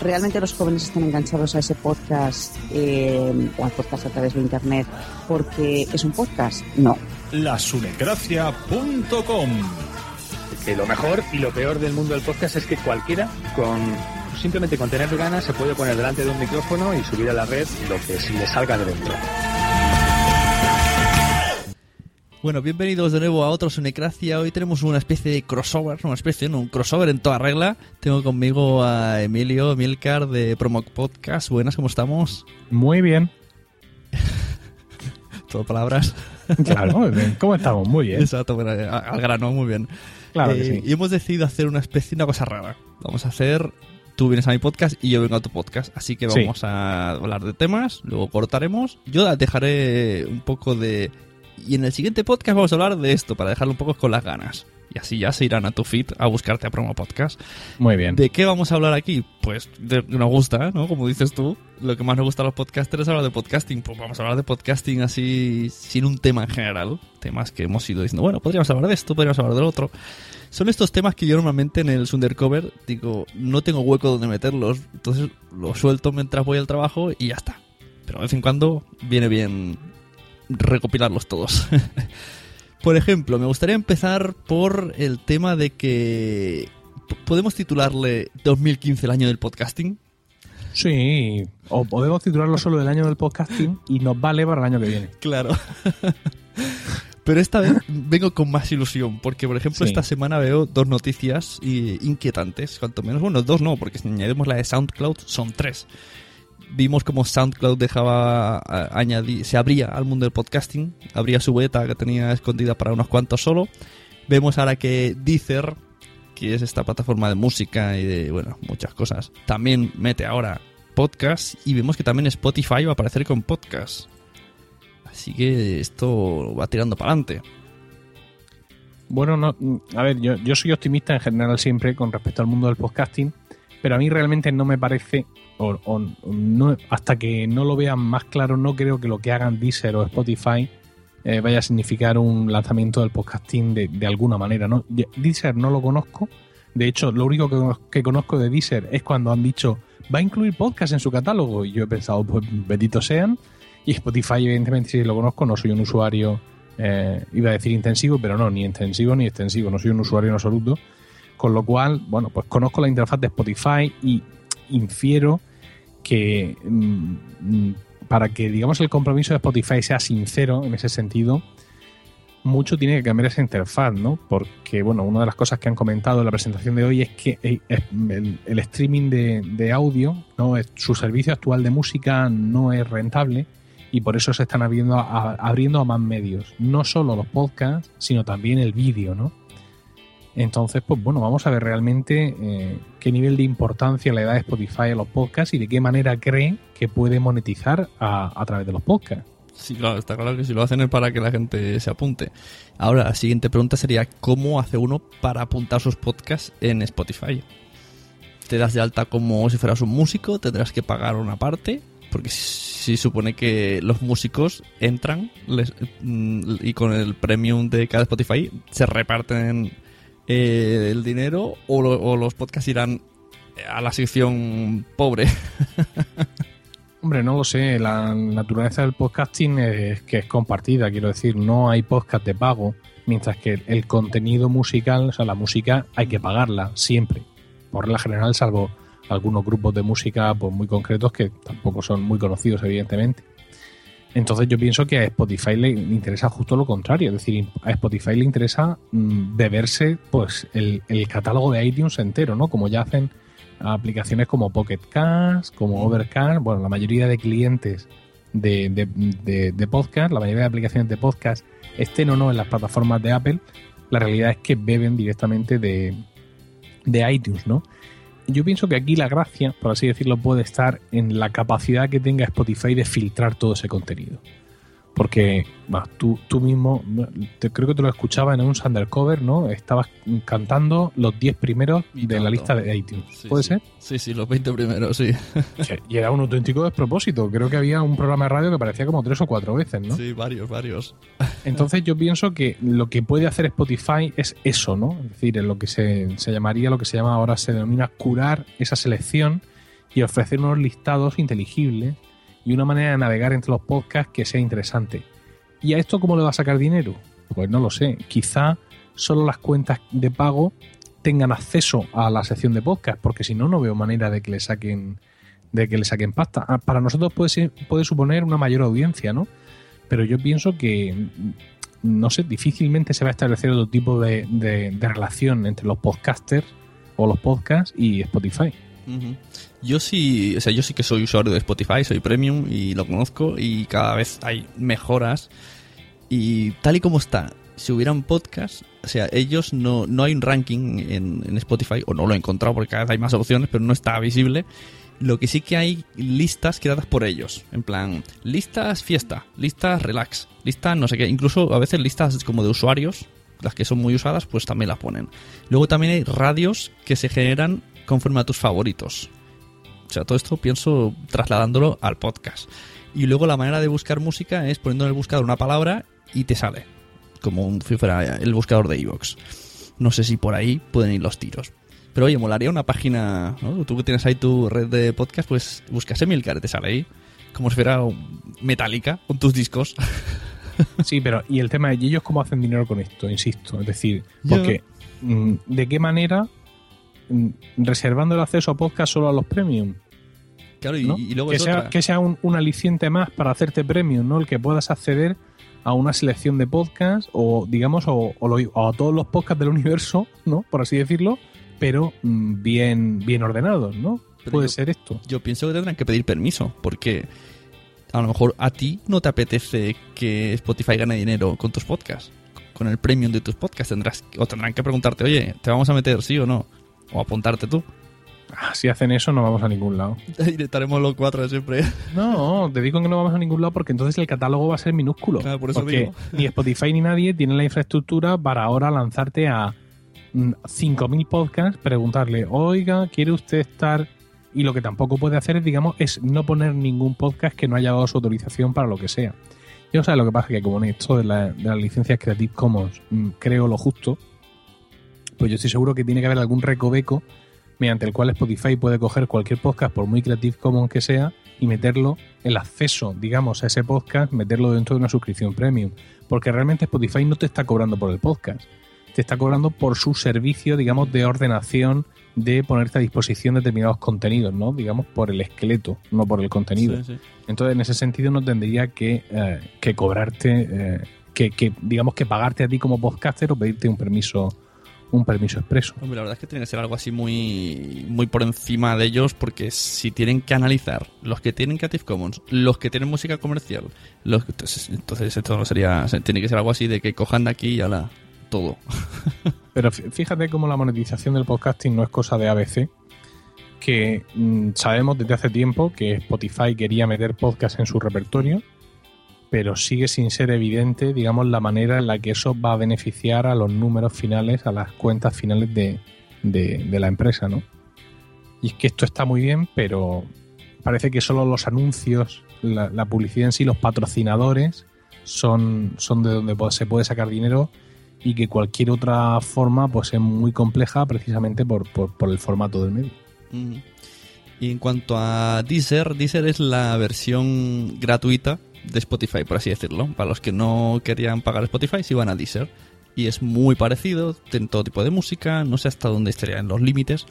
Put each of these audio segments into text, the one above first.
Realmente los jóvenes están enganchados a ese podcast eh, o al podcast a través de internet porque es un podcast. No. lasunecracia.com que lo mejor y lo peor del mundo del podcast es que cualquiera con simplemente con tener ganas se puede poner delante de un micrófono y subir a la red lo que se le salga de dentro. Bueno, bienvenidos de nuevo a otro Sunecracia. Hoy tenemos una especie de crossover, una especie, no, un crossover en toda regla. Tengo conmigo a Emilio Milcar de Promo Podcast. Buenas, ¿cómo estamos? Muy bien. Todo palabras. Claro, muy bien. ¿Cómo estamos? Muy bien. Exacto, bueno, al grano, muy bien. Claro que Eh, sí. Y hemos decidido hacer una especie, una cosa rara. Vamos a hacer, tú vienes a mi podcast y yo vengo a tu podcast. Así que Sí. vamos a hablar de temas, luego cortaremos. Yo dejaré un poco de... Y en el siguiente podcast vamos a hablar de esto, para dejarlo un poco con las ganas. Y así ya se irán a tu feed a buscarte a Promo Podcast. Muy bien. ¿De qué vamos a hablar aquí? Pues de, nos gusta, ¿no? Como dices tú, lo que más nos gusta a los podcasters es hablar de podcasting. Pues vamos a hablar de podcasting así, sin un tema en general. Temas que hemos ido diciendo, bueno, podríamos hablar de esto, podríamos hablar del otro. Son estos temas que yo normalmente en el Undercover digo, no tengo hueco donde meterlos. Entonces los suelto mientras voy al trabajo y ya está. Pero de vez en cuando viene bien recopilarlos todos. Por ejemplo, me gustaría empezar por el tema de que podemos titularle 2015 el año del podcasting. Sí. O podemos titularlo solo del año del podcasting y nos vale para el año que viene. Claro. Pero esta vez vengo con más ilusión, porque por ejemplo Sí. esta semana veo dos noticias inquietantes, cuanto menos, bueno, dos no, porque si añadimos la de SoundCloud son tres. Vimos como SoundCloud dejaba añadir, se abría al mundo del podcasting, abría su beta que tenía escondida para unos cuantos solo. Vemos ahora que Deezer, que es esta plataforma de música y de, bueno, muchas cosas, también mete ahora podcast y vemos que también Spotify va a aparecer con podcast. Así que esto va tirando para adelante. Bueno, no, a ver, yo, yo soy optimista en general siempre con respecto al mundo del podcasting, pero a mí realmente no me parece, hasta que no lo vean más claro, no creo que lo que hagan Deezer o Spotify eh, vaya a significar un lanzamiento del podcasting de, alguna manera. ¿no? Deezer no lo conozco, de hecho, lo único que, que conozco de Deezer es cuando han dicho va a incluir podcast en su catálogo, y yo he pensado, pues benditos sean, y Spotify, evidentemente, si lo conozco, no soy un usuario, eh, iba a decir intensivo, pero no, ni intensivo ni extensivo, no soy un usuario en absoluto. Con lo cual, bueno, pues conozco la interfaz de Spotify y infiero que mm, mm, para que, digamos, el compromiso de Spotify sea sincero en ese sentido, mucho tiene que cambiar esa interfaz, ¿no? Porque, bueno, una de las cosas que han comentado en la presentación de hoy es que eh, el, streaming de, de, audio, ¿no? su servicio actual de música no es rentable y por eso se están abriendo a, abriendo a más medios. No solo los podcasts, sino también el vídeo, ¿no? Entonces, pues bueno, vamos a ver realmente eh, qué nivel de importancia le da Spotify a los podcasts y de qué manera cree que puede monetizar a, través de los podcasts. Sí, claro, está claro que si lo hacen es para que la gente se apunte. Ahora, la siguiente pregunta sería, ¿cómo hace uno para apuntar sus podcasts en Spotify? Te das de alta como si fueras un músico, tendrás que pagar una parte, porque si supone que los músicos entran mm, y con el premium de cada Spotify se reparten eh, el dinero o, lo, o los podcasts irán a la sección pobre. Hombre, no lo sé. La naturaleza del podcasting es que es compartida. Quiero decir, no hay podcast de pago, mientras que el contenido musical, o sea, la música, hay que pagarla siempre. Por la general, salvo algunos grupos de música pues, muy concretos que tampoco son muy conocidos, evidentemente. Entonces yo pienso que a Spotify le interesa justo lo contrario, es decir, a Spotify le interesa beberse pues el, el, catálogo de iTunes entero, ¿no? Como ya hacen aplicaciones como Pocket Cast, como Overcast, bueno, la mayoría de clientes de, de, de, de, podcast, la mayoría de aplicaciones de podcast, estén o no en las plataformas de Apple, la realidad es que beben directamente de, de iTunes, ¿no? Yo pienso que aquí la gracia, por así decirlo, puede estar en la capacidad que tenga Spotify de filtrar todo ese contenido. Porque bah, tú, tú mismo, te, creo que te lo escuchaba en un Undercover, ¿no? Estabas cantando los 10 primeros y de tanto. la lista de iTunes. Sí, ¿Puede sí. ser? Sí, sí, los 20 primeros, sí. Y era un auténtico despropósito. Creo que había un programa de radio que parecía como tres o cuatro veces, ¿no? Sí, varios, varios. Entonces yo pienso que lo que puede hacer Spotify es eso, ¿no? Es decir, en lo que se, se llamaría, lo que se llama ahora, se denomina curar esa selección y ofrecer unos listados inteligibles y una manera de navegar entre los podcasts que sea interesante. ¿Y a esto cómo le va a sacar dinero? Pues no lo sé. Quizá solo las cuentas de pago tengan acceso a la sección de podcast, porque si no, no veo manera de que le saquen de que le saquen pasta. Ah, Para nosotros puede, ser, puede suponer una mayor audiencia, ¿no? Pero yo pienso que, no sé, difícilmente se va a establecer otro tipo de, de, de relación entre los podcasters o los podcasts y Spotify. Yo sí, o sea, yo sí que soy usuario de Spotify, soy premium y lo conozco y cada vez hay mejoras. Y tal y como está, si hubiera un podcast, o sea, ellos no, no hay un ranking en, en, Spotify, o no lo he encontrado porque cada vez hay más opciones, pero no está visible. Lo que sí que hay listas creadas por ellos, en plan, listas fiesta, listas relax, listas no sé qué, incluso a veces listas como de usuarios, las que son muy usadas, pues también las ponen. Luego también hay radios que se generan conforme a tus favoritos. O sea, todo esto pienso trasladándolo al podcast. Y luego la manera de buscar música es poniendo en el buscador una palabra y te sale. Como si fuera el buscador de Evox. No sé si por ahí pueden ir los tiros. Pero oye, molaría una página, ¿no? Tú que tienes ahí tu red de podcast, pues buscas Emilcar y te sale ahí. Como si fuera metálica con tus discos. Sí, pero ¿y el tema de ellos cómo hacen dinero con esto? Insisto, es decir, porque yeah. ¿de qué manera reservando el acceso a podcast solo a los premium? Claro, y, ¿no? y luego que sea, otra. que sea un, un, aliciente más para hacerte premium, ¿no? El que puedas acceder a una selección de podcasts o, digamos, o, o, lo, o a todos los podcasts del universo, ¿no? Por así decirlo, pero mm, bien, bien ordenados, ¿no? Pero Puede yo, ser esto. Yo pienso que tendrán que pedir permiso, porque a lo mejor a ti no te apetece que Spotify gane dinero con tus podcasts. Con el premium de tus podcasts tendrás o tendrán que preguntarte, oye, ¿te vamos a meter sí o no? O apuntarte tú. Ah, Si hacen eso, no vamos a ningún lado. Ahí estaremos los cuatro siempre. No, te digo que no vamos a ningún lado porque entonces el catálogo va a ser minúsculo. Ah, por eso porque digo. ni Spotify ni nadie tiene la infraestructura para ahora lanzarte a mm, 5.000 podcasts, preguntarle, oiga, ¿quiere usted estar...? Y lo que tampoco puede hacer es, digamos, es no poner ningún podcast que no haya dado su autorización para lo que sea. Yo sabes lo que pasa, que como en esto de, la- de las licencias Creative Commons mm, creo lo justo, pues yo estoy seguro que tiene que haber algún recoveco mediante el cual Spotify puede coger cualquier podcast, por muy Creative Commons que sea, y meterlo, el acceso, digamos, a ese podcast, meterlo dentro de una suscripción premium. Porque realmente Spotify no te está cobrando por el podcast, te está cobrando por su servicio, digamos, de ordenación, de ponerte a disposición determinados contenidos, ¿no? Digamos, por el esqueleto, no por el contenido. Sí, sí. Entonces, en ese sentido, no tendría que, eh, que cobrarte, eh, que, que, digamos, que pagarte a ti como podcaster o pedirte un permiso un permiso expreso. Hombre, la verdad es que tiene que ser algo así muy, muy por encima de ellos, porque si tienen que analizar los que tienen Creative Commons, los que tienen música comercial, los que- entonces, entonces esto no sería, se- tiene que ser algo así de que cojan de aquí y ala, todo. Pero fí- fíjate cómo la monetización del podcasting no es cosa de ABC, que mm, sabemos desde hace tiempo que Spotify quería meter podcast en su repertorio, pero sigue sin ser evidente, digamos, la manera en la que eso va a beneficiar a los números finales, a las cuentas finales de, de- la empresa, ¿no? Y es que esto está muy bien, pero parece que solo los anuncios, la, publicidad en sí, los patrocinadores, son, son de donde se puede sacar dinero y que cualquier otra forma pues es muy compleja precisamente por, por, por el formato del medio. Y en cuanto a Deezer, Deezer es la versión gratuita de Spotify, por así decirlo. Para los que no querían pagar Spotify, se iban a Deezer. Y es muy parecido, tiene todo tipo de música, no sé hasta dónde estarían los límites.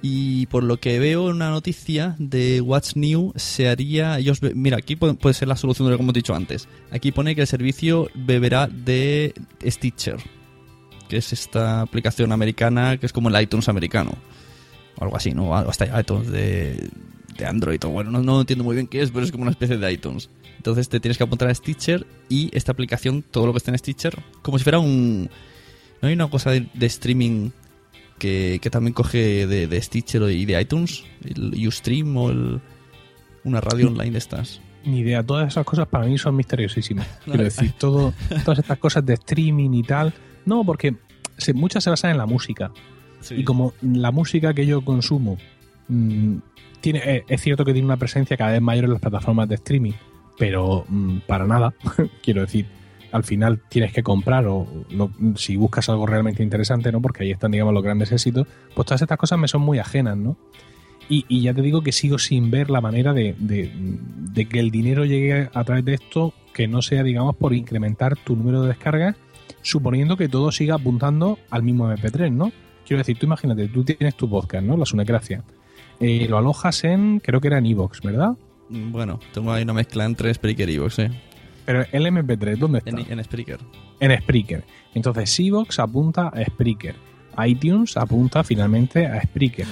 Y por lo que veo una noticia de What's New, se haría. Ellos, mira, aquí puede, ser la solución de lo que hemos dicho antes. Aquí pone que el servicio beberá de Stitcher, que es esta aplicación americana que es como el iTunes americano o algo así, ¿no? Hasta iTunes de, de Android o bueno, no, no entiendo muy bien qué es, pero es como una especie de iTunes. Entonces te tienes que apuntar a Stitcher y esta aplicación, todo lo que está en Stitcher, como si fuera un... ¿No hay una cosa de, de streaming que, que también coge de, de Stitcher y de iTunes? El Ustream o el- una radio online de estas. Ni idea, todas esas cosas para mí son misteriosísimas. Quiero decir, todo, todas estas cosas de streaming y tal. No, porque se- muchas se basan en la música. Y como la música que yo consumo mm, tiene, eh, es cierto que tiene una presencia cada vez mayor en las plataformas de streaming, pero mm, para nada. Quiero decir, al final tienes que comprar o lo- si buscas algo realmente interesante, ¿no? Porque ahí están, digamos, los grandes éxitos. Pues todas estas cosas me son muy ajenas, ¿no? Y, ya te digo que sigo sin ver la manera de que el dinero llegue a través de esto que no sea, digamos, por incrementar tu número de descargas, suponiendo que todo siga apuntando al mismo MP3, ¿no? Quiero decir, tú imagínate, tú tienes tu podcast, ¿no? La Sunecracia. Eh, lo alojas en, creo que era en Evox, ¿verdad? Bueno, tengo ahí una mezcla entre Spreaker y Evox, ¿eh? Pero el MP3, ¿dónde está? En, en Spreaker. En Spreaker. Entonces, Evox apunta a Spreaker. iTunes apunta finalmente a Spreaker.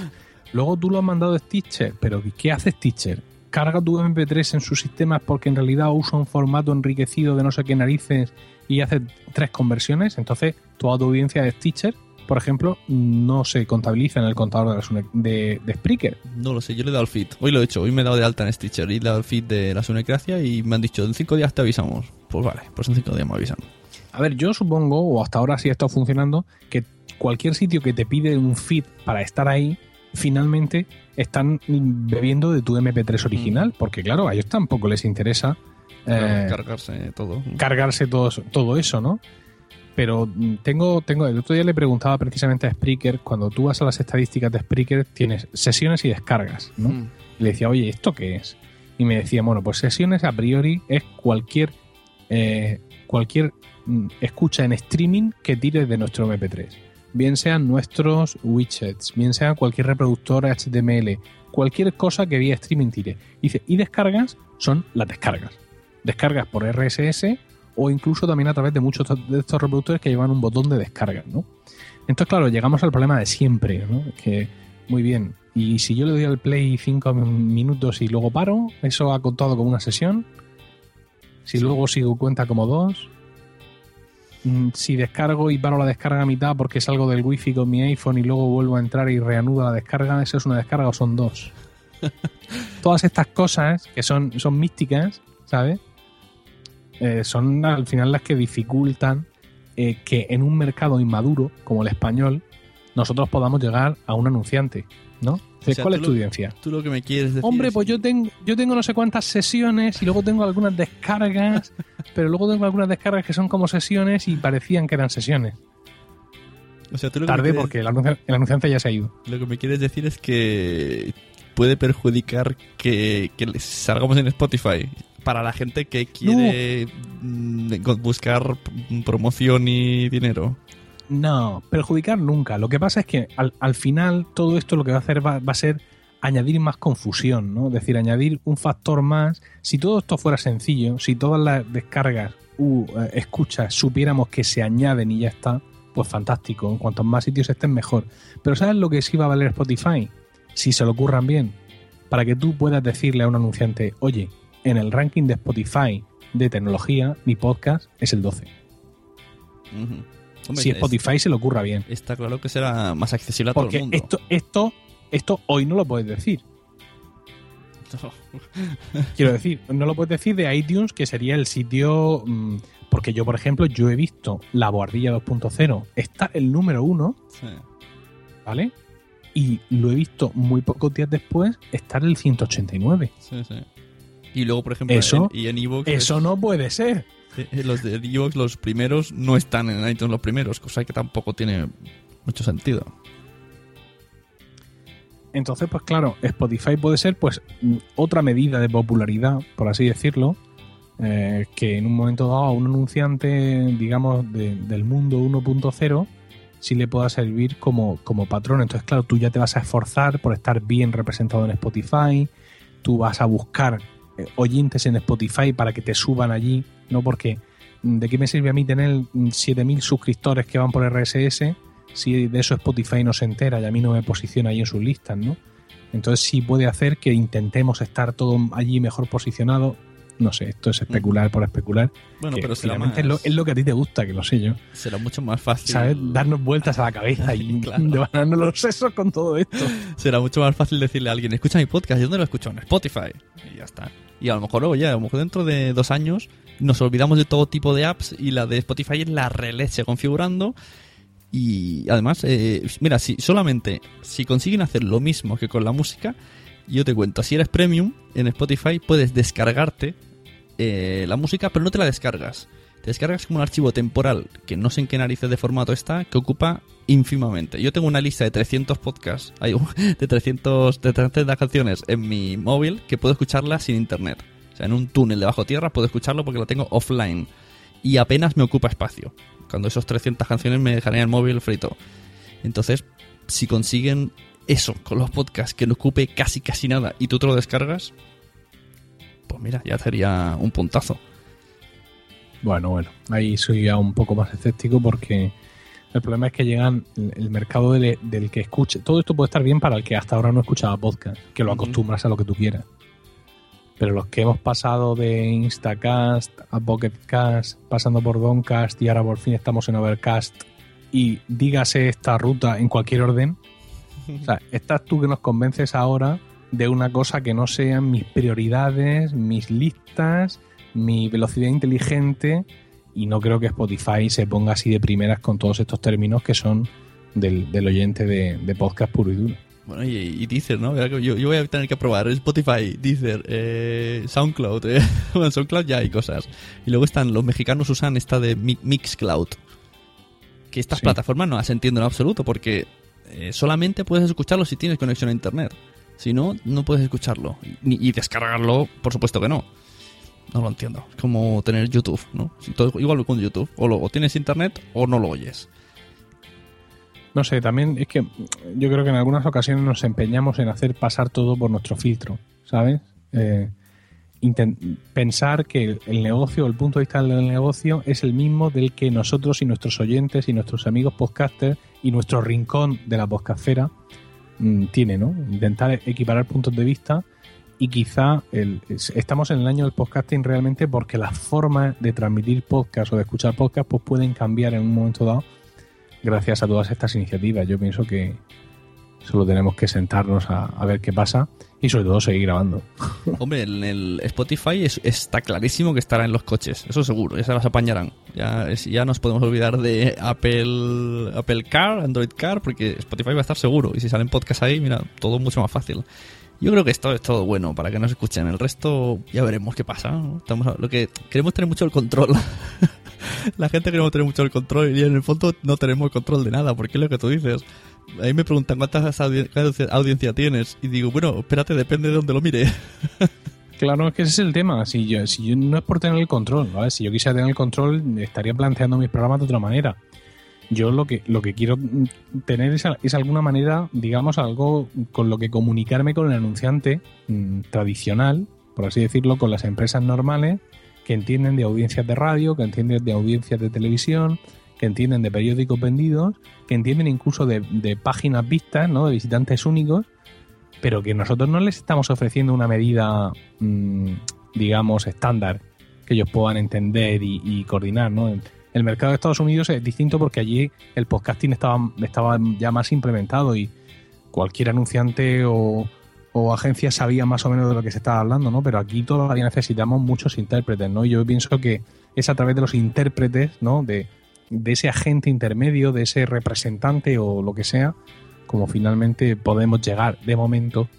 Luego tú lo has mandado a Stitcher, pero ¿qué hace Stitcher? Carga tu MP3 en sus sistemas porque en realidad usa un formato enriquecido de no sé qué narices y hace tres conversiones. Entonces, toda tu audiencia de Stitcher, por ejemplo, no se contabiliza en el contador de, la de, de Spreaker. No lo sé, yo le he dado el feed. Hoy lo he hecho, hoy me he dado de alta en Stitcher y le he dado el feed de la Sunecracia y me han dicho, en cinco días te avisamos. Pues vale, pues en cinco días me avisan. A ver, yo supongo, o hasta ahora sí ha estado funcionando, que cualquier sitio que te pide un feed para estar ahí, finalmente están bebiendo de tu MP3 original, porque claro, a ellos tampoco les interesa eh, cargarse todo. cargarse todo, todo eso, ¿no? Pero mm, tengo, tengo, el otro día le preguntaba precisamente a Spreaker, cuando tú vas a las estadísticas de Spreaker, tienes sesiones y descargas, ¿no? Mm. Y le decía, oye, ¿esto qué es? Y me decía, bueno, pues sesiones a priori es cualquier, eh, cualquier mm, escucha en streaming que tires de nuestro MP3. Bien sean nuestros widgets, bien sea cualquier reproductor HTML, cualquier cosa que vía streaming tire. Dice, y descargas son las descargas. Descargas por RSS o incluso también a través de muchos de estos reproductores que llevan un botón de descarga, ¿no? Entonces, claro, llegamos al problema de siempre, ¿no? Que, muy bien, y si yo le doy al play 5 minutos y luego paro, ¿eso ha contado como una sesión? Si luego sigo cuenta como dos. mm, si descargo y paro la descarga a mitad porque salgo del wifi con mi iPhone y luego vuelvo a entrar y reanudo la descarga, ¿eso es una descarga o son dos? Todas estas cosas que son, son místicas, ¿sabes? Eh, son al final las que dificultan eh, que en un mercado inmaduro como el español nosotros podamos llegar a un anunciante, ¿no? O sea, ¿Cuál es tu lo- audiencia? Tú lo que me quieres decir Hombre, es pues yo tengo, yo tengo no sé cuántas sesiones y luego tengo algunas descargas, pero luego tengo algunas descargas que son como sesiones y parecían que eran sesiones. O sea, tú lo que Tarde quieres- porque el, anuncia- el anunciante ya se ha ido. Lo que me quieres decir es que puede perjudicar que, salgamos en Spotify para la gente que quiere mm, buscar promoción y dinero. No, perjudicar nunca. Lo que pasa es que al, al final todo esto lo que va a hacer va, va a ser añadir más confusión, ¿no? Es decir, añadir un factor más. Si todo esto fuera sencillo, si todas las descargas u eh, escuchas supiéramos que se añaden y ya está, pues fantástico. En cuantos más sitios estén, mejor. Pero ¿sabes lo que sí va a valer Spotify? Si se lo ocurran bien. Para que tú puedas decirle a un anunciante, oye, en el ranking de Spotify de tecnología, mi podcast es el 12. Ujú. Hombre, si es- Spotify se le ocurra bien. Está claro que será más accesible a todo Porque el mundo. esto, esto, esto hoy no lo puedes decir. Quiero decir, no lo puedes decir de iTunes, que sería el sitio. mm, porque yo, por ejemplo, yo he visto la Boardilla 2.0, está el número uno, Sí. ¿vale? Y lo he visto muy pocos días después estar el 189. Sí, sí. Y luego, por ejemplo, Eso- en, y en iVoox, Eso no puede ser. eh, los de iVoox, los primeros, no están en iTunes los primeros, cosa que tampoco tiene mucho sentido. Entonces, pues claro, Spotify puede ser pues mm, otra medida de popularidad, por así decirlo, eh, que en un momento dado a un anunciante, digamos, de- del mundo 1.0, sí le pueda servir como, como patrón. Entonces, claro, tú ya te vas a esforzar por estar bien representado en Spotify, tú vas a buscar oyentes en Spotify para que te suban allí, ¿no? Porque mm, ¿de qué me sirve a mí tener mm, 7.000 suscriptores que van por RSS si de eso Spotify no se entera y a mí no me posiciona ahí en sus listas, ¿no? Entonces sí puede hacer que intentemos estar todo allí mejor posicionado. No sé, esto es especular por especular. Bueno, pero será más- es, lo, es lo que a ti te gusta, que lo sé yo. Será mucho más fácil. ¿Sabes? Darnos vueltas a la cabeza y devanarnos los sesos con todo esto. Será mucho más fácil decirle a alguien, escucha mi podcast, ¿y dónde lo escucho? En Spotify. Y ya está. Y a lo mejor, oye, a lo mejor dentro de dos años nos olvidamos de todo tipo de apps y la de Spotify es la releche configurando. Y además, eh, mira, si solamente si consiguen hacer lo mismo que con la música, yo te cuento, si eres premium en Spotify puedes descargarte eh, la música, pero no te la descargas. Te descargas como un archivo temporal que no sé en qué narices de formato está, que ocupa ínfimamente. Yo tengo una lista de 300 podcasts, hay un- de 300, de 300 canciones en mi móvil que puedo escucharla sin internet. O sea, en un túnel de bajo tierra puedo escucharlo porque lo tengo offline. Y apenas me ocupa espacio. Cuando esos 300 canciones me dejarían el móvil frito. Entonces, si consiguen eso con los podcasts que no ocupe casi casi nada y tú te lo descargas, pues mira, ya sería un puntazo. Bueno, bueno, ahí soy ya un poco más escéptico porque el problema es que llegan el, mercado del, del que escuche. Todo esto puede estar bien para el que hasta ahora no escuchaba podcast, que lo acostumbras a lo que tú quieras. Pero los que hemos pasado de Instacast a Pocketcast, pasando por Doncast y ahora por fin estamos en Overcast y dígase esta ruta en cualquier orden, o sea, estás tú que nos convences ahora de una cosa que no sean mis prioridades, mis listas, mi velocidad inteligente y no creo que Spotify se ponga así de primeras con todos estos términos que son del, del oyente de, de podcast puro y duro. Bueno, y, y Deezer, ¿no? Yo, yo voy a tener que probar Spotify, Deezer, eh, SoundCloud. eh. Bueno, en SoundCloud ya hay cosas. Y luego están, los mexicanos usan esta de Mi- Mixcloud. Que estas Sí. plataformas no las entiendo en absoluto porque eh, solamente puedes escucharlo si tienes conexión a internet. Si no, no puedes escucharlo. Y, descargarlo, por supuesto que no. No lo entiendo. Es como tener YouTube, ¿no? Igual con YouTube. O, lo, o tienes internet o no lo oyes. No sé, también es que yo creo que en algunas ocasiones nos empeñamos en hacer pasar todo por nuestro filtro, ¿sabes? Eh, pensar que el, negocio, el punto de vista del negocio es el mismo del que nosotros y nuestros oyentes y nuestros amigos podcasters y nuestro rincón de la podcastera mm, tiene, ¿no? Intentar equiparar puntos de vista y quizá el, estamos en el año del podcasting realmente porque las formas de transmitir podcast o de escuchar podcast pues pueden cambiar en un momento dado gracias a todas estas iniciativas. Yo pienso que solo tenemos que sentarnos a, a ver qué pasa y sobre todo seguir grabando. Hombre, en el Spotify es- está clarísimo que estará en los coches, eso seguro, ya se las apañarán. Ya, ya nos podemos olvidar de Apple, Apple Car, Android Car, porque Spotify va a estar seguro. Y si salen podcasts ahí, mira, todo mucho más fácil. Yo creo que esto es todo bueno para que nos escuchen. El resto ya veremos qué pasa. ¿no? Estamos a- lo que queremos tener mucho el control. La gente queremos tener mucho el control y en el fondo no tenemos control de nada, porque es lo que tú dices. A mí me preguntan cuántas audi- cuánta audiencia tienes y digo, bueno, espérate, depende de dónde lo mire. Claro, es que ese es el tema. Si yo, si yo no es por tener el control, ¿vale? Si yo quisiera tener el control, estaría planteando mis programas de otra manera. Yo lo que, lo que quiero tener es, es alguna manera, digamos, algo con lo que comunicarme con el anunciante mm, tradicional, por así decirlo, con las empresas normales que entienden de audiencias de radio, que entienden de audiencias de televisión, que entienden de periódicos vendidos, que entienden incluso de, páginas vistas, ¿no? De visitantes únicos, pero que nosotros no les estamos ofreciendo una medida, mm, digamos, estándar que ellos puedan entender y, coordinar, ¿no? El, el mercado de Estados Unidos es distinto porque allí el podcasting estaba, estaba ya más implementado y cualquier anunciante o, o agencia sabía más o menos de lo que se estaba hablando, ¿no? Pero aquí todavía necesitamos muchos intérpretes, ¿no? Y yo pienso que es a través de los intérpretes, ¿no? De, de ese agente intermedio, de ese representante o lo que sea, como finalmente podemos llegar de momento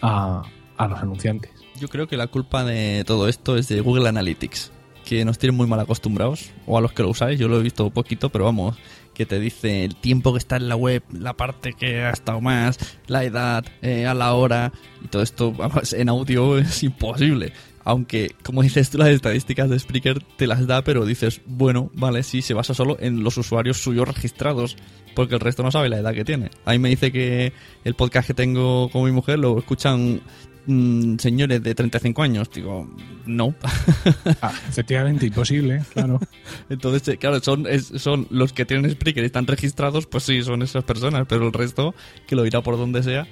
a, a los anunciantes. Yo creo que la culpa de todo esto es de Google Analytics, que nos tienen muy mal acostumbrados, o a los que lo usáis, yo lo he visto poquito, pero vamos, que te dice el tiempo que está en la web, la parte que ha estado más, la edad, eh, a la hora, y todo esto, vamos, en audio es imposible. Aunque, como dices tú, las estadísticas de Spreaker te las da, pero dices, bueno, vale, sí, se basa solo en los usuarios suyos registrados, porque el resto no sabe la edad que tiene. Ahí me dice que el podcast que tengo con mi mujer lo escuchan mm, señores de 35 años. Digo, no. Ah, efectivamente, imposible, claro. Entonces, eh, claro, son, es- son los que tienen Spreaker y están registrados, pues sí, son esas personas, pero el resto, que lo irá por donde sea.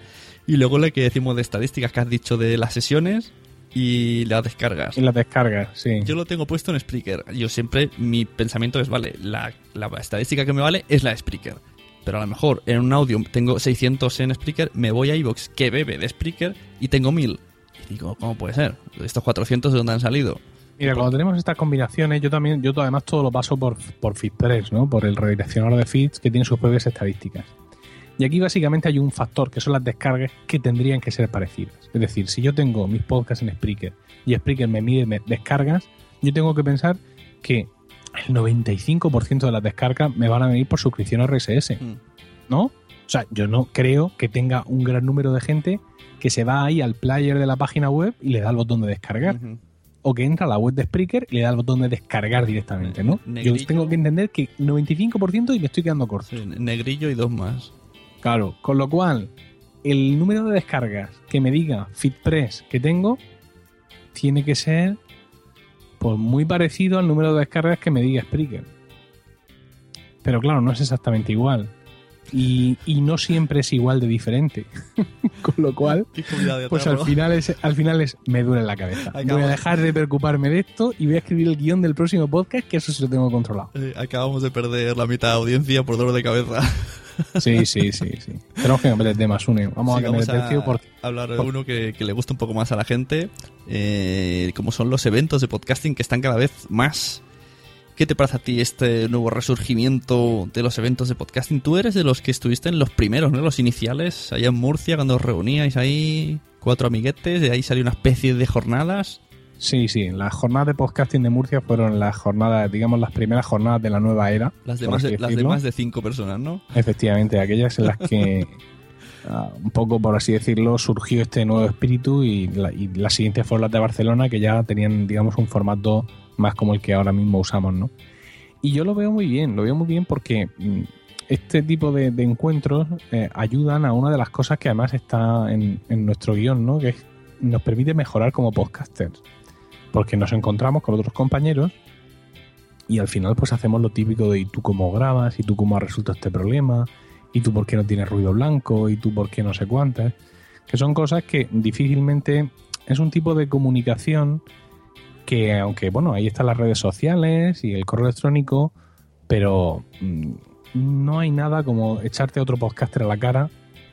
Y luego lo que decimos de estadísticas que has dicho de las sesiones y las descargas. Y las descargas, sí. Yo lo tengo puesto en Spreaker. Yo siempre, mi pensamiento es, vale, la, la estadística que me vale es la de Spreaker. Pero a lo mejor en un audio tengo 600 en Spreaker, me voy a iVoox que bebe de Spreaker y tengo 1000. Y digo, ¿cómo puede ser? ¿Estos 400 de dónde han salido? Mira, cuando tenemos estas combinaciones, yo también, yo además todo lo paso por, por FeedPress, ¿no? Por el redireccionador de feeds que tiene sus propias estadísticas. Y aquí básicamente hay un factor que son las descargas que tendrían que ser parecidas. Es decir, si yo tengo mis podcasts en Spreaker y Spreaker me mide me- descargas, yo tengo que pensar que el 95% de las descargas me van a venir por suscripción RSS. ¿No? O sea, yo no creo que tenga un gran número de gente que se va ahí al player de la página web y le da el botón de descargar. O que entra a la web de Spreaker y le da el botón de descargar directamente, ¿no? Yo tengo que entender que 95% y me estoy quedando corto. Negrillo y dos más. Claro, con lo cual, el número de descargas que me diga FitPress que tengo tiene que ser pues muy parecido al número de descargas que me diga Spreaker. Pero claro, no es exactamente igual. Y, y no siempre es igual de diferente. Con lo cual, pues al final es, al final es me duele la cabeza. Voy a dejar de preocuparme de esto y voy a escribir el guion del próximo podcast, que eso sí lo tengo controlado. Eh, acabamos de perder la mitad de audiencia por dolor de cabeza. Sí, sí, sí, sí. Tenemos que cambiar el tema, Sune. Vamos Sí, a cambiar el tercio porque hablar de uno que, que le gusta un poco más a la gente, eh, como son los eventos de podcasting que están cada vez más. ¿Qué te parece a ti este nuevo resurgimiento de los eventos de podcasting? Tú eres de los que estuviste en los primeros, ¿no? Los iniciales, allá en Murcia, cuando os reuníais ahí cuatro amiguetes, de ahí salió una especie de jornadas. Sí, sí, las jornadas de podcasting de Murcia fueron las jornadas, digamos, las primeras jornadas de la nueva era. Las de, más de, las de decirlo. más de cinco personas, ¿no? Efectivamente, aquellas en las que, ah, un poco por así decirlo, surgió este nuevo espíritu y, la- y las siguientes fueron las de Barcelona, que ya tenían, digamos, un formato más como el que ahora mismo usamos, ¿no? Y yo lo veo muy bien, lo veo muy bien porque mm, este tipo de, de encuentros eh, ayudan a una de las cosas que además está en, en nuestro guion, ¿no? Que es- nos permite mejorar como podcasters. Porque nos encontramos con otros compañeros y al final pues hacemos lo típico de ¿y tú cómo grabas? ¿y tú cómo has resuelto este problema? ¿y tú por qué no tienes ruido blanco? ¿y tú por qué no sé cuántas? Que son cosas que difícilmente es un tipo de comunicación que, aunque, bueno, ahí están las redes sociales y el correo electrónico, pero mm, no hay nada como echarte otro podcaster a la cara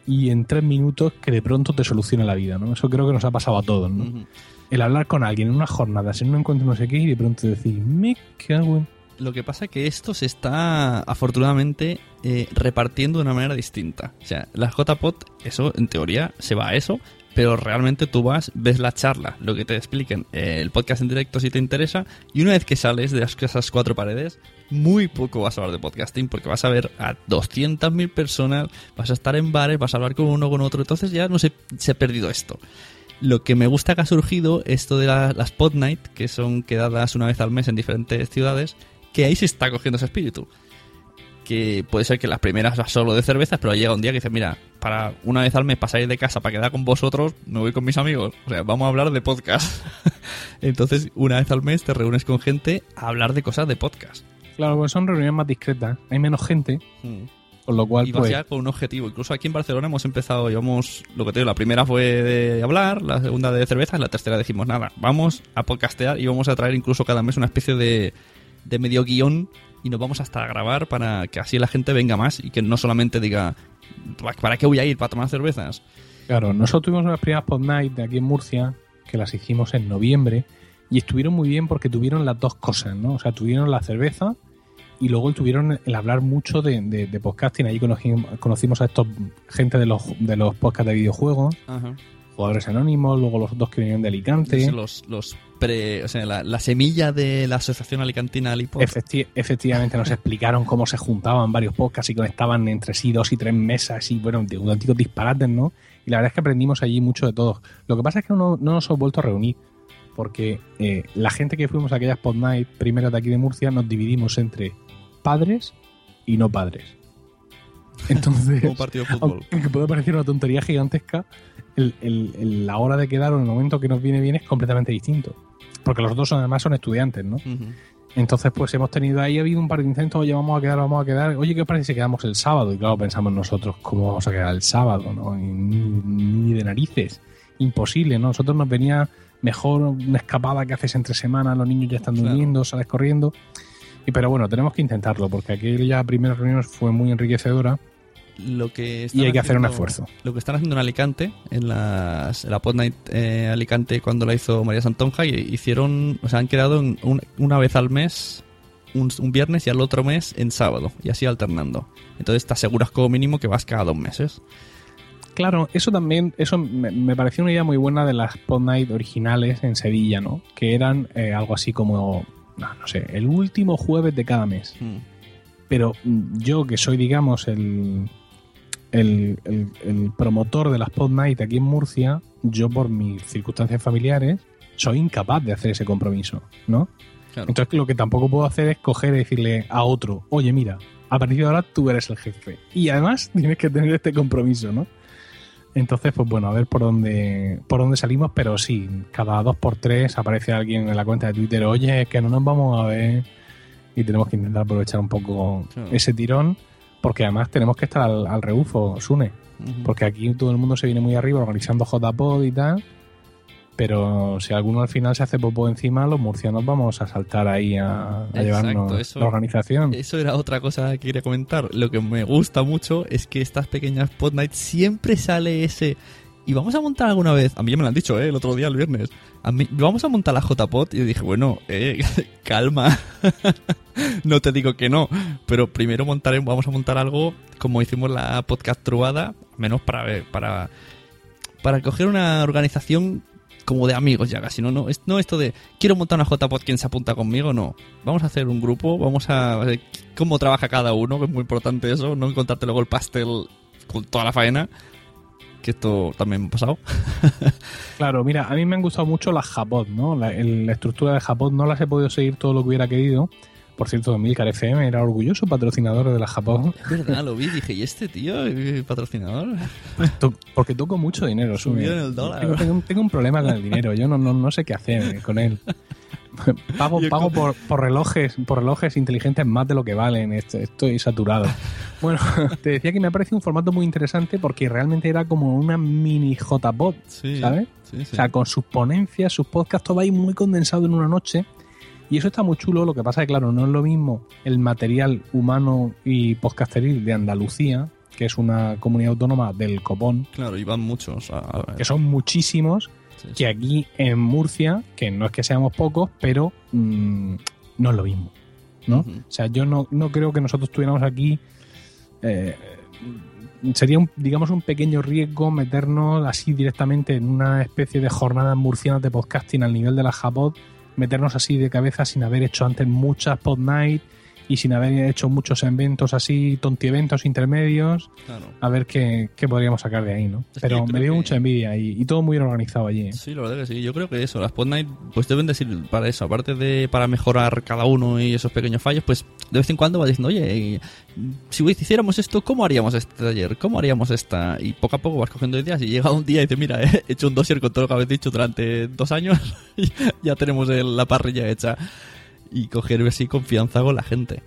y en tres minutos que de pronto te solucione la vida, ¿no? Eso creo que nos ha pasado a todos, ¿no? El hablar con alguien en una jornada, en un encuentro no sé qué, y de pronto decir, me cago en... Lo que pasa es que esto se está afortunadamente eh, repartiendo de una manera distinta. O sea, la JPod, eso en teoría se va a eso, pero realmente tú vas, ves la charla, lo que te expliquen, eh, el podcast en directo si te interesa, y una vez que sales de las- esas cuatro paredes, muy poco vas a hablar de podcasting, porque vas a ver a 200.000 personas, vas a estar en bares, vas a hablar con uno con otro, entonces ya no se ha perdido esto. Lo que me gusta que ha surgido, esto de la- las Pod Night, que son quedadas una vez al mes en diferentes ciudades, que ahí se está cogiendo ese espíritu. Que puede ser que las primeras solo de cervezas, pero llega un día que dice, mira, para una vez al mes salir de casa, para quedar con vosotros, me voy con mis amigos. O sea, vamos a hablar de podcast. Entonces, una vez al mes te reúnes con gente a hablar de cosas de podcast. Claro, pues son reuniones más discretas, hay menos gente, con lo cual Y pues... ya con un objetivo. Incluso aquí en Barcelona hemos empezado, llevamos, lo que te digo, la primera fue de hablar, la segunda de cervezas, la tercera dijimos, nada, vamos a podcastear y vamos a traer incluso cada mes una especie de, de medio guion y nos vamos hasta a grabar para que así la gente venga más y que no solamente diga, ¿para qué voy a ir? ¿Para tomar cervezas? Claro, nosotros tuvimos unas primeras Pod Night de aquí en Murcia, que las hicimos en noviembre, y estuvieron muy bien porque tuvieron las dos cosas, ¿no? O sea, tuvieron la cerveza y luego tuvieron el hablar mucho de, de- de podcasting. Allí conocimos, conocimos a estos gente de los, de los podcasts de videojuegos, Ajá. jugadores anónimos, luego los dos que vinieron de Alicante. Los, los pre, o sea, la, la semilla de la Asociación Alicantina Alipod. Efecti- efectivamente nos explicaron cómo se juntaban varios podcasts y conectaban entre sí dos y tres mesas y bueno, de auténticos disparates, ¿no? Y la verdad es que aprendimos allí mucho de todos. Lo que pasa es que no, no nos hemos vuelto a reunir porque eh, la gente que fuimos a aquellas Pod Night primeras de aquí de Murcia nos dividimos entre padres y no padres. Entonces, Como partido de fútbol. aunque puede parecer una tontería gigantesca, el- el- el- la hora de quedar o el momento que nos viene bien es completamente distinto. Porque los dos además son estudiantes, ¿no? Entonces, pues hemos tenido ahí, ha habido un par de intentos, oye, vamos a quedar, vamos a quedar. Oye, ¿qué os parece si quedamos el sábado? Y claro, pensamos nosotros, ¿cómo vamos a quedar el sábado? ¿no? Y ni, ni de narices. Imposible, ¿no? Nosotros nos venía mejor una escapada que haces entre semanas, los niños ya están durmiendo, sales corriendo. Y pero bueno, tenemos que intentarlo, porque aquella primera reunión fue muy enriquecedora Lo que y hay que hacer un esfuerzo. Lo que están haciendo en Alicante, en, las, en la Pod Night eh, Alicante cuando la hizo María Santonja, y hicieron, o sea, han quedado un- una vez al mes, un, un viernes y al otro mes en sábado, y así alternando. Entonces te aseguras como mínimo que vas cada dos meses. Claro, eso también, eso me, me pareció una idea muy buena de las Pod Night originales en Sevilla, ¿no? Que eran eh, algo así como, no, no sé, el último jueves de cada mes. Pero mm, yo, que soy, digamos, el, el, el- el promotor de las Pod Night aquí en Murcia, yo por mis circunstancias familiares, soy incapaz de hacer ese compromiso, ¿no? Claro. Entonces lo que tampoco puedo hacer es coger y decirle a otro, oye, mira, a partir de ahora tú eres el jefe. Y además tienes que tener este compromiso, ¿no? Entonces, pues bueno, a ver por dónde, por dónde salimos, pero sí, cada dos por tres aparece alguien en la cuenta de Twitter, oye, que no nos vamos a ver. Y tenemos que intentar aprovechar un poco Claro. ese tirón, porque además tenemos que estar al, al rebufo, Sune. Porque aquí todo el mundo se viene muy arriba organizando JPod y tal. Pero si alguno al final se hace popo encima, los murcianos vamos a saltar ahí a, a llevarnos eso- la organización. Eso era otra cosa que quería comentar. Lo que me gusta mucho es que estas pequeñas pod night siempre sale ese. Y vamos a montar alguna vez. A mí ya me lo han dicho, ¿eh? El otro día, el viernes. A mí, vamos a montar la JPod. Y yo dije, bueno, eh, calma. no te digo que no. Pero primero montaremos, vamos a montar algo como hicimos la podcast truada. Menos para ver, para. Para coger una organización como de amigos ya casi, no, no, no esto de quiero montar una JPod, ¿quién se apunta conmigo? No, vamos a hacer un grupo, vamos a ver cómo trabaja cada uno, que es muy importante eso, no encontrarte luego el pastel con toda la faena, que esto también me ha pasado. Claro, mira, a mí me han gustado mucho las Japod, ¿no? La, la estructura de Japod no las he podido seguir todo lo que hubiera querido. Por cierto, Milcar FM era orgulloso patrocinador de la Japod. Es verdad, lo vi, dije, ¿y este tío, patrocinador? To- Porque toco mucho dinero. Subió Sune. en el dólar. Tengo, tengo un, tengo un problema con el dinero. Yo no, no, no sé qué hacer con él. pago pago por, por relojes por relojes inteligentes más de lo que valen. Estoy, estoy saturado. Bueno, te decía que me ha parecido un formato muy interesante porque realmente era como una mini JPod, Sí, ¿sabes? sí, sí. O sea, con sus ponencias, sus podcasts, todo ahí muy condensado en una noche. Y eso está muy chulo. Lo que pasa es que, claro, no es lo mismo el material humano y podcasteril de Andalucía, que es una comunidad autónoma del copón, Claro, y van muchos. a- que son muchísimos, Sí, sí. que aquí en Murcia, que no es que seamos pocos, pero mm, no es lo mismo. ¿no? O sea, yo no, no creo que nosotros tuviéramos aquí. eh, sería, un, digamos, un pequeño riesgo meternos así directamente en una especie de jornadas murcianas de podcasting al nivel de la Japod, meternos así de cabeza sin haber hecho antes muchas pod night y sin haber hecho muchos eventos así, tontieventos intermedios, Claro. a ver qué, qué podríamos sacar de ahí, ¿no? Es Pero me dio que- mucha envidia y, y todo muy bien organizado allí. ¿eh? Sí, la verdad que sí. Yo creo que eso, las Pod Night, pues deben decir para eso, aparte de para mejorar cada uno y esos pequeños fallos, pues de vez en cuando va diciendo, oye, si hiciéramos esto, ¿cómo haríamos este taller? ¿Cómo haríamos esta? Y poco a poco vas cogiendo ideas y llega un día y dices, mira, he hecho un dossier con todo lo que habéis dicho durante dos años y ya tenemos la parrilla hecha. Y coger así confianza con la gente.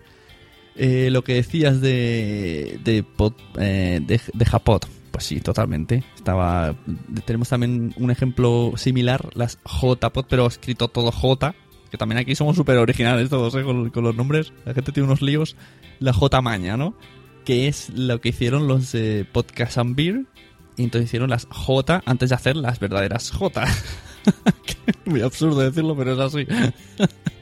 Eh, lo que decías de de, pod- eh, de, de Japot, pues sí, totalmente. Estaba tenemos también un ejemplo similar, las JPod, pero escrito todo J, que también aquí somos súper originales todos ¿eh? con, con los nombres. La gente tiene unos líos. La J maña, ¿no? Que es lo que hicieron los de Podcast and Beer. Y entonces hicieron las J antes de hacer las verdaderas J. Muy absurdo decirlo, pero es así.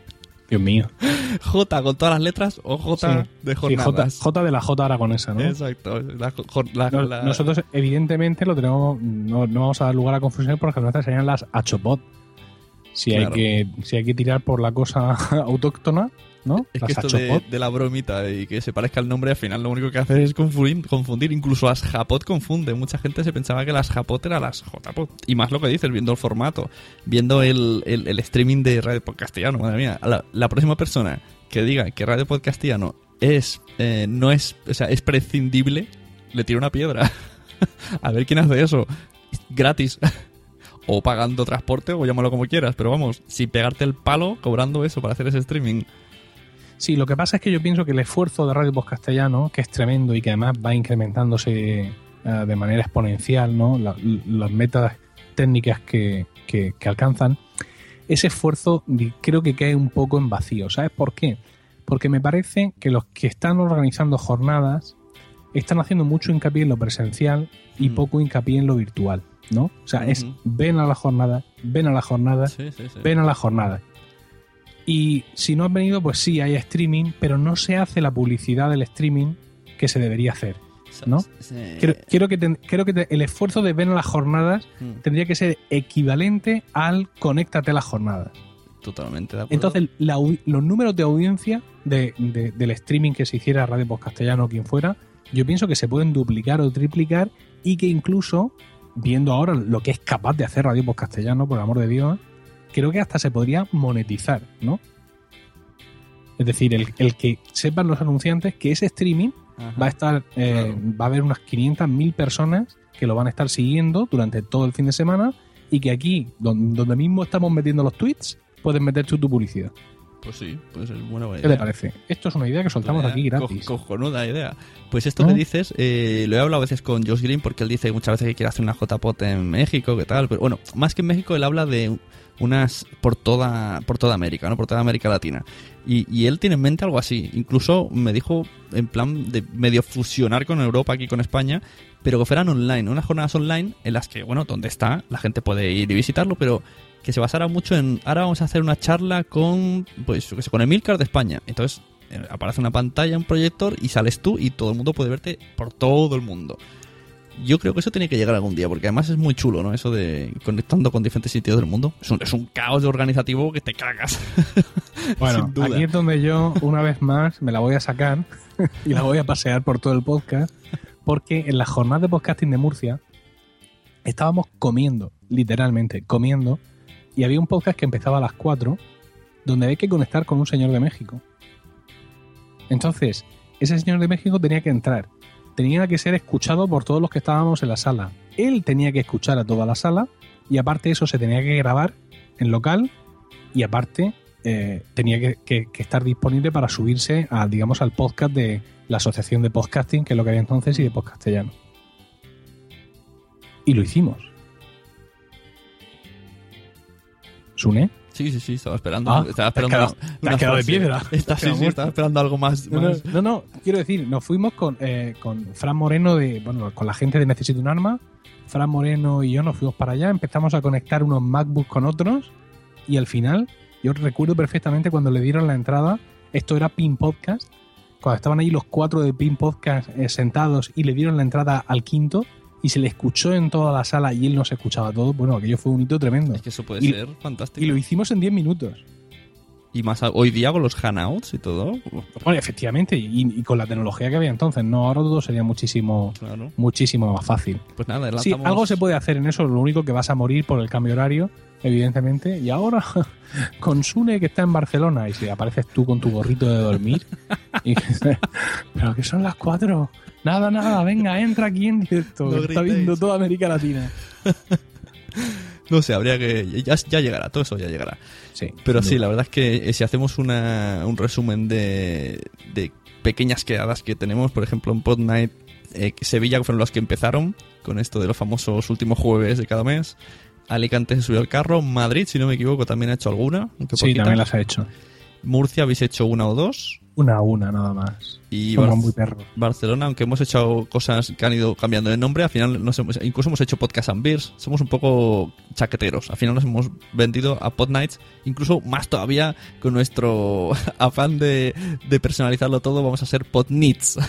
Dios mío. J con todas las letras o J Sí. de Sí, J, jornadas. J de la J aragonesa, ¿no? Exacto. La jo- la- No- la- Nosotros, evidentemente, lo tenemos. No, no vamos a dar lugar a confusión porque nuestras serían las Achopod. Si, Claro. hay que, si hay que tirar por la cosa autóctona, ¿no? Es que esto de, la bromita y que se parezca el nombre, al final lo único que hace es confundir. confundir. Incluso las Japot confunde. Mucha gente se pensaba que las Japot eran las JPod. Y más lo que dices, viendo el formato, viendo el, el- el streaming de Radio Podcastiano. Madre mía, la, la próxima persona que diga que Radio Podcastiano es, eh, no es, o sea, es prescindible, le tira una piedra. A ver quién hace eso. Gratis. o pagando transporte, o llámalo como quieras. Pero vamos, sin pegarte el palo, cobrando eso para hacer ese streaming. Sí, lo que pasa es que yo pienso que el esfuerzo de Radio Post Castellano, que es tremendo y que además va incrementándose eh, de manera exponencial, ¿no? La- las metas técnicas que, que- que alcanzan, ese esfuerzo creo que cae un poco en vacío. ¿Sabes por qué? Porque me parece que los que están organizando jornadas están haciendo mucho hincapié en lo presencial y Mm. poco hincapié en lo virtual, ¿no? O sea, es ven a la jornada, ven a la jornada, Sí, sí, sí. ven a la jornada. Y si no has venido, pues sí, hay streaming, pero no se hace la publicidad del streaming que se debería hacer. ¿no? Sí. Quiero que, ten- creo que te- el esfuerzo de ver las jornadas Mm. tendría que ser equivalente al conéctate a las jornadas. Totalmente de acuerdo. Entonces, la los números de audiencia de- de- del streaming que se hiciera Radio Post Castellano o quien fuera, yo pienso que se pueden duplicar o triplicar y que incluso, viendo ahora lo que es capaz de hacer Radio Post Castellano, por el amor de Dios, creo que hasta se podría monetizar, ¿no? Es decir, el, el que sepan los anunciantes que ese streaming Ajá. va a estar, eh, va a haber unas 500.000 personas que lo van a estar siguiendo durante todo el fin de semana y que aquí, don- donde mismo estamos metiendo los tweets, puedes meter tú tu publicidad. Pues sí, pues es buena idea. ¿Qué te parece? Esto es una idea que soltamos Idea aquí gratis. co- cojonuda idea. Pues esto ¿No? que dices, eh, lo he hablado a veces con Josh Green porque él dice muchas veces que quiere hacer una JPOT en México, que tal. Pero bueno, más que en México, él habla de unas por toda por toda América, ¿no? Por toda América Latina. Y, y él tiene en mente algo así. Incluso me dijo en plan de medio fusionar con Europa, aquí con España, pero que fueran online, unas jornadas online en las que, bueno, donde está, la gente puede ir y visitarlo, pero que se basara mucho en, ahora vamos a hacer una charla con, pues, con Emilcar de España. Entonces, eh, aparece una pantalla, un proyector y sales tú y todo el mundo puede verte por todo el mundo. Yo creo que eso tiene que llegar algún día, porque además es muy chulo, ¿no? Eso de conectando con diferentes sitios del mundo. Es un, es un caos organizativo que te cagas. Bueno, aquí es donde yo, una vez más, me la voy a sacar y la voy a pasear por todo el podcast, porque en la jornada de podcasting de Murcia estábamos comiendo, literalmente, comiendo, y había un podcast que empezaba a las 4, donde había que conectar con un señor de México. Entonces, ese señor de México tenía que entrar, tenía que ser escuchado por todos los que estábamos en la sala. Él tenía que escuchar a toda la sala, y aparte eso se tenía que grabar en local, y aparte eh, tenía que estar disponible para subirse a, digamos, al podcast de la Asociación de Podcasting, que es lo que había entonces, y de Podcastellano. Y lo hicimos. ¿Sune? Sí, sí, sí, estaba esperando. Ah, estaba te has esperando quedado- una- te has quedado de piedra. Está- sí, estaba esperando algo más. No, no, más. no, no, quiero decir, nos fuimos con, eh, con Fran Moreno de, bueno, con la gente de Necesito un Arma. Fran Moreno y yo nos fuimos para allá, empezamos a conectar unos MacBooks con otros y al final, yo recuerdo perfectamente cuando le dieron la entrada, esto era Pin Podcast, cuando estaban ahí los cuatro de Pin Podcast eh, sentados y le dieron la entrada al quinto y se le escuchó en toda la sala y él nos escuchaba todo, bueno, aquello fue un hito tremendo. Es que eso puede Y- ser fantástico. Y lo hicimos en 10 minutos. Y más hoy día con los hangouts y todo. Bueno, efectivamente, y, y con la tecnología que había entonces, no, ahora todo sería muchísimo, Claro. muchísimo más fácil. Pues nada, Sí, algo se puede hacer en eso, lo único que vas a morir por el cambio horario, evidentemente. Y ahora, con Sune que está en Barcelona, y si apareces tú con tu gorrito de dormir, y, pero que son las cuatro. Nada, nada, venga, entra aquí en directo. No que está viendo toda América Latina. No sé, habría que. Ya, ya llegará, todo eso ya llegará. Sí. Pero sí, la verdad es que eh, si hacemos una, un resumen de, de pequeñas quedadas que tenemos, por ejemplo, en Pod Night, eh, Sevilla fueron los que empezaron con esto de los famosos últimos jueves de cada mes. Alicante se subió al carro. Madrid, si no me equivoco, también ha hecho alguna. Sí, también las ha hecho. Murcia habéis hecho una o dos. Una a una, nada más. Y Bar- muy perros. Barcelona, aunque hemos hecho cosas que han ido cambiando de nombre, al final nos hemos, incluso hemos hecho podcast and beers. Somos un poco chaqueteros. Al final nos hemos vendido a Pod Nights, incluso más todavía con nuestro afán de, de personalizarlo todo, vamos a ser Pod Nits.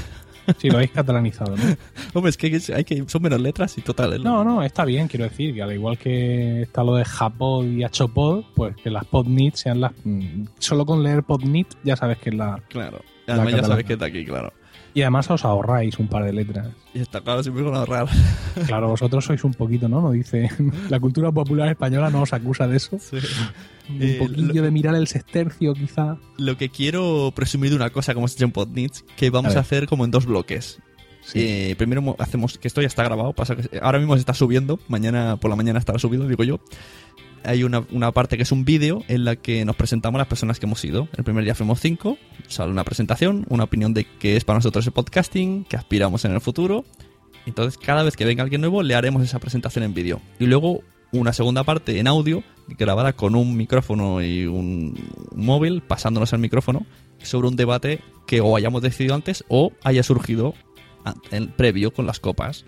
Sí, lo habéis catalanizado, ¿no? Hombre, es que, hay que- son menos letras y total. ¿eh? No, no, está bien, quiero decir, que al igual que está lo de Japod y Hpod, pues que las podnit sean las... mm, Solo con leer podnit ya sabes que es la... Claro. la Además ya sabes que está aquí, claro. Y además os ahorráis un par de letras. Y está claro, siempre con ahorrar. Claro, vosotros sois un poquito, ¿no? No dice... La cultura popular española no os acusa de eso. Un Eh, poquillo de mirar el sextercio, quizá. Lo que quiero presumir de una cosa como hecho en Podnits, que vamos A hacer como en dos bloques. Eh, primero mo- hacemos, que esto ya está grabado, pasa que ahora mismo se está subiendo, mañana por la mañana estará subido, digo yo. Hay una, una parte que es un vídeo en la que nos presentamos las personas que hemos ido. El primer día fuimos cinco, sale una presentación, una opinión de qué es para nosotros el podcasting, qué aspiramos en el futuro. Entonces, cada vez que venga alguien nuevo, le haremos esa presentación en vídeo. Y luego una segunda parte en audio, grabada con un micrófono y un móvil, pasándonos al micrófono, sobre un debate que o hayamos decidido antes o haya surgido en previo con las copas.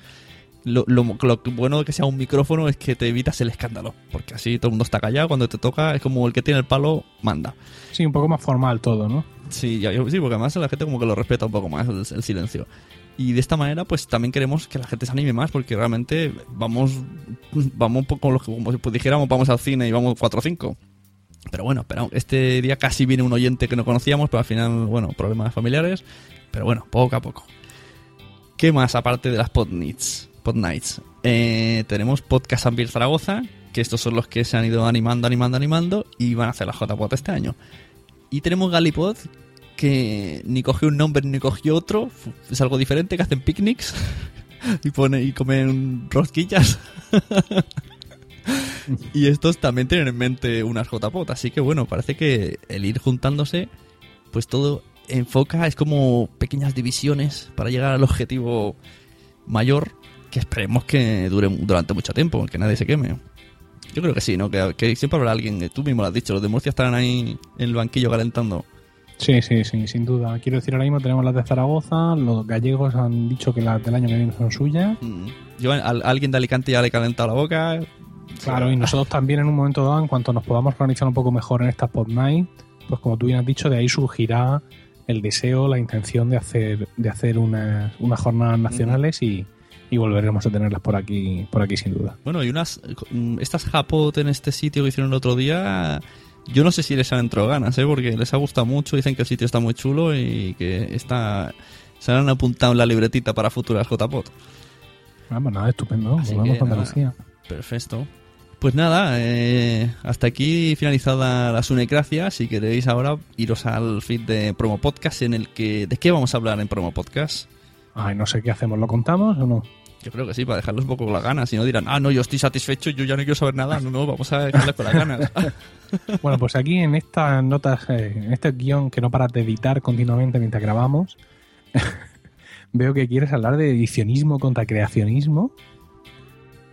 Lo, lo, lo bueno de que sea un micrófono es que te evitas el escándalo, porque así todo el mundo está callado, cuando te toca es como el que tiene el palo manda. Sí, un poco más formal todo, ¿no? Sí, ya- sí, porque además la gente como que lo respeta un poco más el, el silencio. Y de esta manera, pues también queremos que la gente se anime más, porque realmente vamos, vamos un poco como, los que- como si pues dijéramos, vamos al cine y vamos 4 o 5. Pero bueno, pero este día casi viene un oyente que no conocíamos, pero al final, bueno, problemas familiares. Pero bueno, poco a poco. ¿Qué más aparte de las pod nights? Pod nights. Eh, tenemos Podcast Ambir Zaragoza, que estos son los que se han ido animando, animando, animando y van a hacer la JPod este año. Y tenemos Galipod, que ni cogió un nombre ni cogió otro, es algo diferente, que hacen picnics y, pone, y comen rosquillas. y estos también tienen en mente unas JPod, así que bueno, parece que el ir juntándose, pues todo enfoca, es como pequeñas divisiones para llegar al objetivo mayor, que esperemos que dure durante mucho tiempo, que nadie se queme. Yo creo que sí, ¿no? Que, que siempre habrá alguien, tú mismo lo has dicho, los de Murcia estarán ahí en el banquillo calentando. Sí, sí, sí, sin duda. Quiero decir, ahora mismo tenemos las de Zaragoza, los gallegos han dicho que las del año que viene son suyas. Yo, a, a alguien de Alicante ya le he calentado la boca. Claro, y nosotros también en un momento dado, en cuanto nos podamos organizar un poco mejor en esta Pod Night, pues como tú bien has dicho, de ahí surgirá el deseo, la intención de hacer, de hacer unas, unas jornadas nacionales y, y volveremos a tenerlas por aquí, por aquí sin duda. Bueno, y unas. Estas Japot en este sitio que hicieron el otro día. Yo no sé si les han entrado ganas, ¿eh? Porque les ha gustado mucho. Dicen que el sitio está muy chulo y que está. Se han apuntado en la libretita para futuras JPOT. Ah, pues nada, estupendo. Así Volvemos que a nada, Andalucía. Perfecto. Pues nada, eh, hasta aquí finalizada la Sunecracia. Si queréis ahora iros al feed de Promo Podcast en el que... ¿De qué vamos a hablar en Promo Podcast? Ay, no sé qué hacemos, ¿lo contamos o no? Yo creo que sí, para dejarlos un poco con las ganas. Si no dirán, ah, no, yo estoy satisfecho, yo ya no quiero saber nada. No, no, vamos a dejarles con las ganas. Bueno, pues aquí en estas notas, eh, en este guion que no paras de editar continuamente mientras grabamos, veo que quieres hablar de edicionismo contra creacionismo.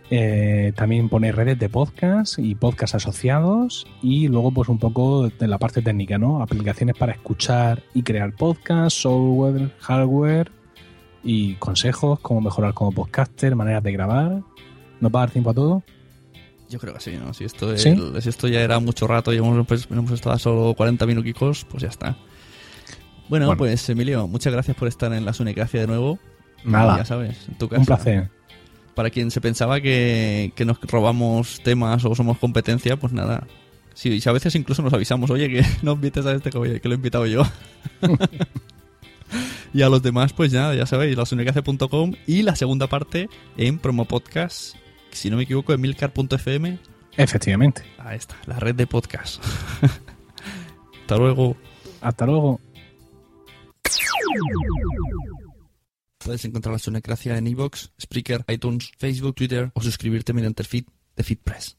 Eh, también poner redes de podcast y podcast asociados y luego pues un poco de la parte técnica, ¿no? Aplicaciones para escuchar y crear podcast, software, hardware y consejos, cómo mejorar como podcaster, maneras de grabar. ¿Nos va a dar tiempo a todo? Yo creo que sí, ¿no? Si esto, ¿Sí? el- si esto ya era mucho rato y hemos, pues, hemos estado solo 40 minuticos, pues ya está. Bueno, Bueno. pues Emilio, muchas gracias por estar en la Sunegracia de nuevo. Nada. Ya sabes, en tu casa. Un placer. Para quien se pensaba que, que nos robamos temas o somos competencia, pues nada. Sí, si a veces incluso nos avisamos, oye, que no invites a este que lo he invitado yo. y a los demás, pues ya, ya sabéis, lasunegracia.com y la segunda parte en Promo Podcast, si no me equivoco, en milcar.fm. Efectivamente. Ahí está, la red de podcast. Hasta luego. Hasta luego. Puedes encontrar la Sunecracia en iVoox, Spreaker, iTunes, Facebook, Twitter o suscribirte mediante el feed de FeedPress.